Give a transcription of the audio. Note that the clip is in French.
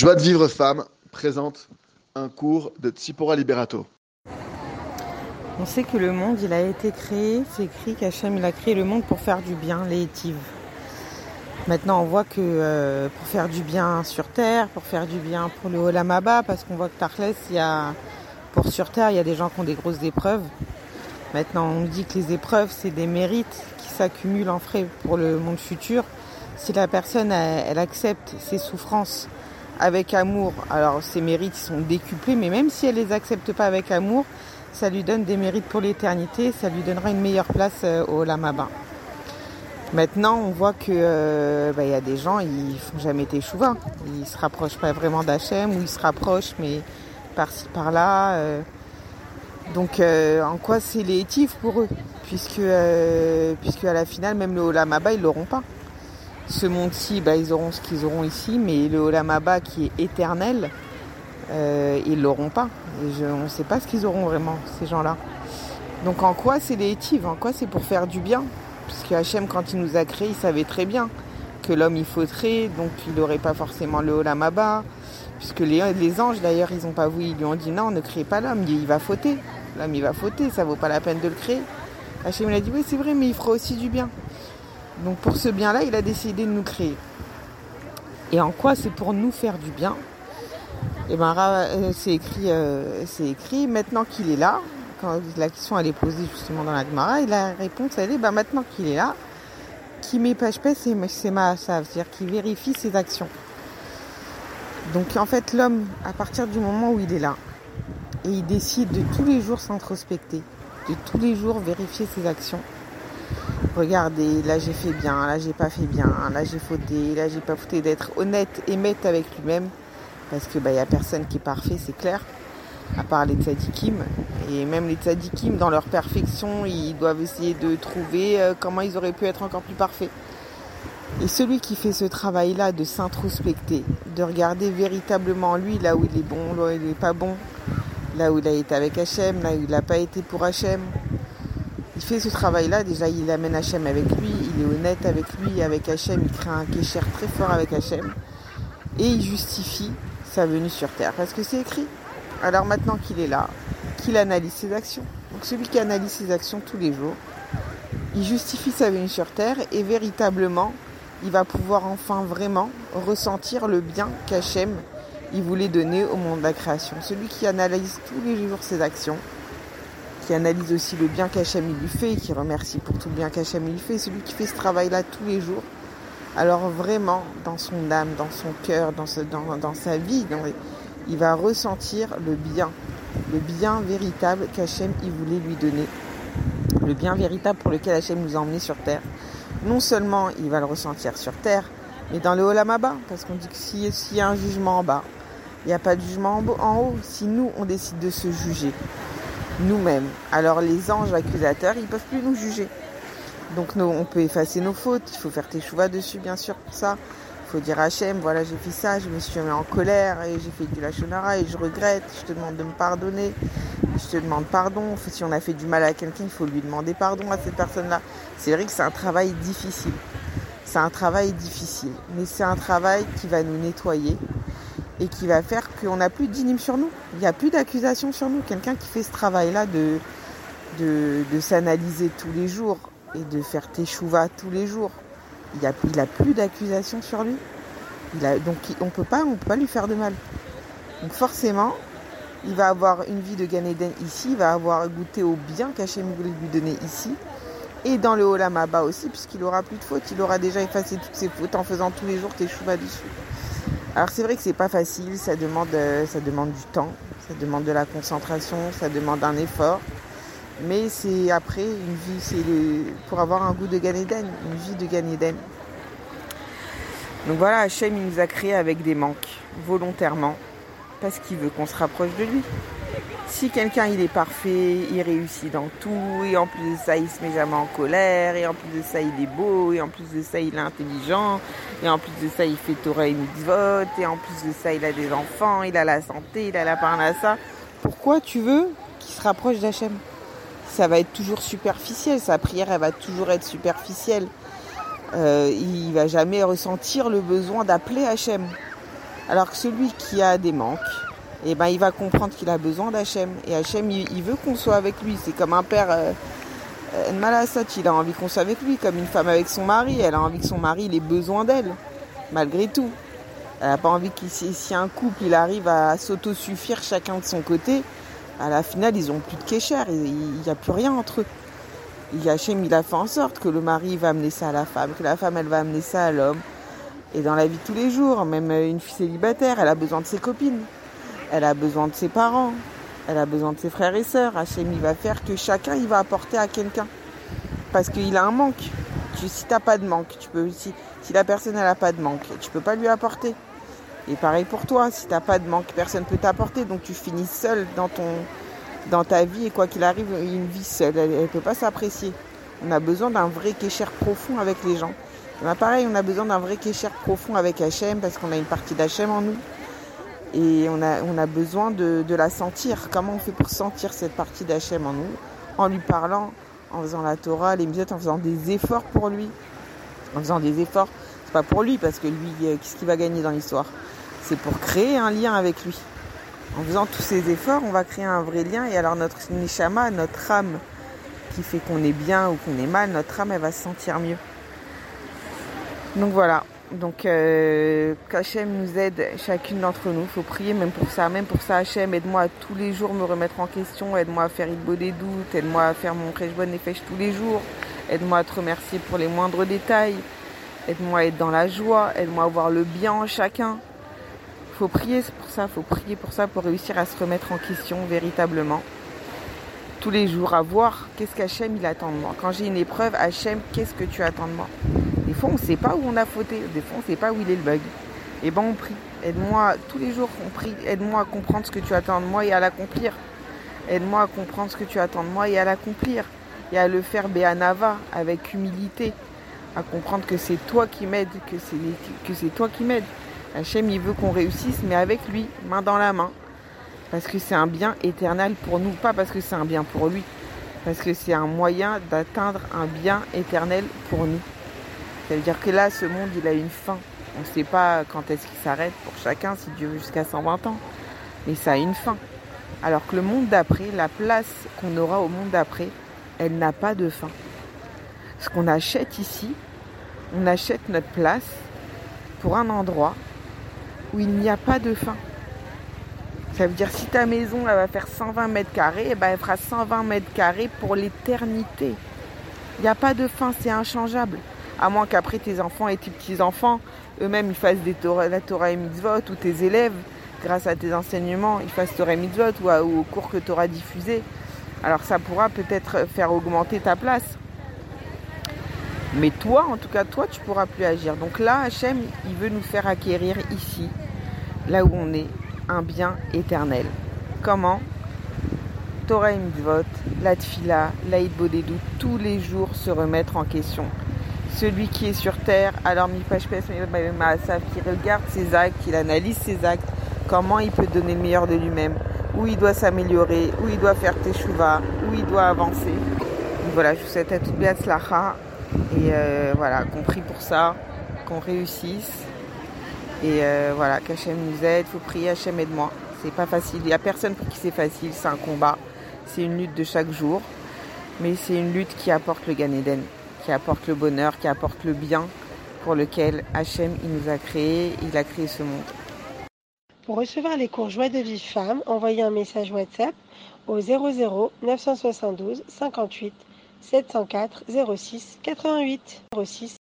Joie de vivre femme présente un cours de Tsipora Liberato. On sait que le monde, il a été créé, c'est écrit qu'Hachem, il a créé le monde pour faire du bien, les Maintenant, on voit que euh, pour faire du bien sur Terre, pour faire du bien pour le Olamaba, parce qu'on voit que Tarles, y a, pour sur Terre, il y a des gens qui ont des grosses épreuves. Maintenant, on dit que les épreuves, c'est des mérites qui s'accumulent en frais pour le monde futur. Si la personne, elle, accepte ses souffrances avec amour, alors ses mérites sont décuplés, mais même si elle les accepte pas avec amour, ça lui donne des mérites pour l'éternité, ça lui donnera une meilleure place euh, au Lamaba. Maintenant, on voit que euh, bah, y a des gens, ils font jamais teshuva. Ils se rapprochent pas vraiment d'Hachem, ou ils se rapprochent, mais par-ci par-là. Euh. donc, en quoi c'est létif pour eux? Puisque, puisque à la finale, même le Olamaba, ils l'auront pas. Ce monde-ci, bah, ils auront ce qu'ils auront ici, mais le Olamaba qui est éternel, euh, ils l'auront pas. on ne sait pas ce qu'ils auront vraiment, ces gens-là. Donc en quoi c'est les En quoi c'est pour faire du bien? Puisque Hachem, quand il nous a créés, il savait très bien que l'homme il faudrait, donc il n'aurait pas forcément le Olamaba. Puisque les, anges d'ailleurs, ils ont pas voulu, ils lui ont dit non, ne crée pas l'homme, il va fauter. L'homme il va fauter, ça vaut pas la peine de le créer. Hachem il a dit oui c'est vrai, mais il fera aussi du bien. Donc pour ce bien-là, il a décidé de nous créer. Et en quoi c'est pour nous faire du bien? Eh ben euh, c'est écrit, euh, écrit maintenant qu'il est là. Quand la question elle est posée justement dans la Gemara, et la réponse elle est ben, maintenant qu'il est là, qui page paix, c'est ma ça veut dire qu'il vérifie ses actions. Donc en fait l'homme, à partir du moment où il est là, et il décide de tous les jours s'introspecter, de tous les jours vérifier ses actions, regardez, là j'ai fait bien, là j'ai pas fait bien, là j'ai fauté, là j'ai pas fauté, d'être honnête et maître avec lui-même, parce que bah a personne qui est parfait, c'est clair, à part les tzadikim, et même les tzadikim dans leur perfection, ils doivent essayer de trouver euh, comment ils auraient pu être encore plus parfaits. Et celui qui fait ce travail-là de s'introspecter, de regarder véritablement lui là où il est bon, là où il n'est pas bon, là où il a été avec Hachem, là où il n'a pas été pour Hachem, il fait ce travail-là, déjà il amène Hachem avec lui, il est honnête avec lui, avec Hachem, il crée un kécher très fort avec Hachem. Et il justifie sa venue sur terre. Parce que c'est écrit. Alors maintenant qu'il est là, qu'il analyse ses actions. Donc celui qui analyse ses actions tous les jours, il justifie sa venue sur terre et véritablement, il va pouvoir enfin vraiment ressentir le bien qu'Hachem il voulait donner au monde de la création. Celui qui analyse tous les jours ses actions, qui analyse aussi le bien qu'Hachem lui fait, qui remercie pour tout le bien qu'Hachem lui fait, celui qui fait ce travail-là tous les jours, alors vraiment, dans son âme, dans son cœur, dans, sa vie, il va ressentir le bien, le bien véritable qu'Hachem voulait lui donner, le bien véritable pour lequel Hachem nous a emmenés sur terre. Non seulement il va le ressentir sur terre, mais dans le Olamaba, parce qu'on dit que s'il y a un jugement en bas, il n'y a pas de jugement en haut. Si nous, on décide de se juger, nous-mêmes. Alors les anges accusateurs, ils peuvent plus nous juger. Donc on peut effacer nos fautes, il faut faire tes chouvas dessus bien sûr pour ça. Il faut dire à Hachem, voilà j'ai fait ça, je me suis mis en colère et j'ai fait du lachonara et je regrette, je te demande de me pardonner, je te demande pardon. Si on a fait du mal à quelqu'un, il faut lui demander pardon à cette personne-là. C'est vrai que c'est un travail difficile. C'est un travail difficile, mais c'est un travail qui va nous nettoyer, et qui va faire qu'on n'a plus d'inim sur nous. Il n'y a plus d'accusation sur nous. Quelqu'un qui fait ce travail-là de, de, s'analyser tous les jours et de faire teshuva tous les jours, il n'a a plus d'accusation sur lui. Il a, donc on on peut pas lui faire de mal. Donc forcément, il va avoir une vie de Gan ici, il va avoir goûté au bien qu'Hachem voulait lui donner ici. Et dans le Olam aussi, puisqu'il aura plus de fautes, il aura déjà effacé toutes ses fautes en faisant tous les jours teshuva dessus. Alors c'est vrai que c'est pas facile, ça demande, euh, ça demande du temps, ça demande de la concentration, ça demande un effort. Mais c'est après une vie, c'est pour avoir un goût de Gan une vie de Gan Donc voilà, Hachem il nous a créé avec des manques, volontairement, parce qu'il veut qu'on se rapproche de lui. Si quelqu'un il est parfait, il réussit dans tout, et en plus de ça il se met jamais en colère, et en plus de ça il est beau, et en plus de ça il est intelligent, et en plus de ça il fait Torah et mitzvot, et en plus de ça il a des enfants, il a la santé, il a la parnassa. Pourquoi tu veux qu'il se rapproche d'Hachem? Ça va être toujours superficiel, sa prière elle va toujours être superficielle. Euh, il va jamais ressentir le besoin d'appeler Hachem. Alors que celui qui a des manques, eh ben, il va comprendre qu'il a besoin d'Hachem. Et Hachem, il, veut qu'on soit avec lui. C'est comme un père. Euh, euh il a envie qu'on soit avec lui, comme une femme avec son mari. Elle a envie que son mari ait besoin d'elle, malgré tout. Elle n'a pas envie que si un couple il arrive à s'autosuffire chacun de son côté, à la finale ils ont plus de kécher, il n'y a plus rien entre eux. Hachem il a fait en sorte que le mari va amener ça à la femme, que la femme elle va amener ça à l'homme. Et dans la vie de tous les jours, même une fille célibataire, elle a besoin de ses copines elle a besoin de ses parents, elle a besoin de ses frères et sœurs. Hachem, il va faire que chacun, il va apporter à quelqu'un. Parce qu'il a un manque. Tu, si tu n'as pas de manque, tu peux, si, si la personne n'a pas de manque, tu peux pas lui apporter. Et pareil pour toi, si tu n'as pas de manque, personne ne peut t'apporter. Donc tu finis seul dans, ta vie et quoi qu'il arrive, une vie seule, elle ne peut pas s'apprécier. On a besoin d'un vrai kécher profond avec les gens. Ben pareil, on a besoin d'un vrai kécher profond avec Hachem parce qu'on a une partie d'Hachem en nous. Et on a, on a besoin de, la sentir. Comment on fait pour sentir cette partie d'Hachem en nous En lui parlant, en faisant la Torah, les mitzvot, en faisant des efforts pour lui. En faisant des efforts, c'est pas pour lui, parce que lui, euh, qu'est-ce qu'il va gagner dans l'histoire? C'est pour créer un lien avec lui. En faisant tous ces efforts, on va créer un vrai lien. Et alors notre nishama, notre âme, qui fait qu'on est bien ou qu'on est mal, notre âme, elle va se sentir mieux. Donc voilà, donc euh, qu'Hachem nous aide chacune d'entre nous. Il faut prier même pour ça. Même pour ça, Hachem, aide-moi à tous les jours me remettre en question. Aide-moi à faire beau des doutes. Aide-moi à faire mon bonne et fèche tous les jours. Aide-moi à te remercier pour les moindres détails. Aide-moi à être dans la joie. Aide-moi à voir le bien en chacun. Il faut prier pour ça. Il faut prier pour ça pour réussir à se remettre en question véritablement. Tous les jours, à voir qu'est-ce qu'Hachem il attend de moi. Quand j'ai une épreuve, Hachem, qu'est-ce que tu attends de moi? Des fois, on ne sait pas où on a fauté. Des fois, on ne sait pas où il est le bug. Et eh ben, on prie. Aide-moi, tous les jours, on prie. Aide-moi à comprendre ce que tu attends de moi et à l'accomplir. Aide-moi à comprendre ce que tu attends de moi et à l'accomplir. Et à le faire béanava, avec humilité. À comprendre que c'est toi qui m'aides, que c'est, que c'est toi qui m'aides. Hachem, il veut qu'on réussisse, mais avec lui, main dans la main. Parce que c'est un bien éternel pour nous, pas parce que c'est un bien pour lui. Parce que c'est un moyen d'atteindre un bien éternel pour nous. Ça veut dire que là, ce monde, il a une fin. On ne sait pas quand est-ce qu'il s'arrête pour chacun, si Dieu veut jusqu'à 120 ans. Mais ça a une fin. Alors que le monde d'après, la place qu'on aura au monde d'après, elle n'a pas de fin. Ce qu'on achète ici, on achète notre place pour un endroit où il n'y a pas de fin. Ça veut dire si ta maison elle va faire 120 mètres carrés, eh ben, elle fera 120 mètres carrés pour l'éternité. Il n'y a pas de fin, c'est inchangeable à moins qu'après tes enfants et tes petits-enfants, eux-mêmes, ils fassent la Torah et mitzvot, ou tes élèves, grâce à tes enseignements, ils fassent Torah et mitzvot, ou, au cours que tu auras diffusé. Alors ça pourra peut-être faire augmenter ta place. Mais toi, en tout cas, toi, tu pourras plus agir. Donc là, Hachem, il veut nous faire acquérir ici, là où on est, un bien éternel. Comment? Torah et mitzvot, la tfila, l'aïd bodedou, tous les jours se remettre en question celui qui est sur terre, alors Maasav, qui regarde ses actes, qui analyse ses actes, comment il peut donner le meilleur de lui-même, où il doit s'améliorer, où il doit faire teshuva, où il doit avancer. Donc voilà, je vous souhaite à toute Beatzlacha et euh, voilà, qu'on prie pour ça, qu'on réussisse et euh, voilà, qu'Hachem nous aide, il faut prier Hachem aide-moi. C'est pas facile, il n'y a personne pour qui c'est facile, c'est un combat, c'est une lutte de chaque jour, mais c'est une lutte qui apporte le Gan Eden qui apporte le bonheur, qui apporte le bien pour lequel Hachem il nous a créé, il a créé ce monde. Pour recevoir les cours Joie de vie femme, envoyez un message WhatsApp au 00 972 58 704 06 88 06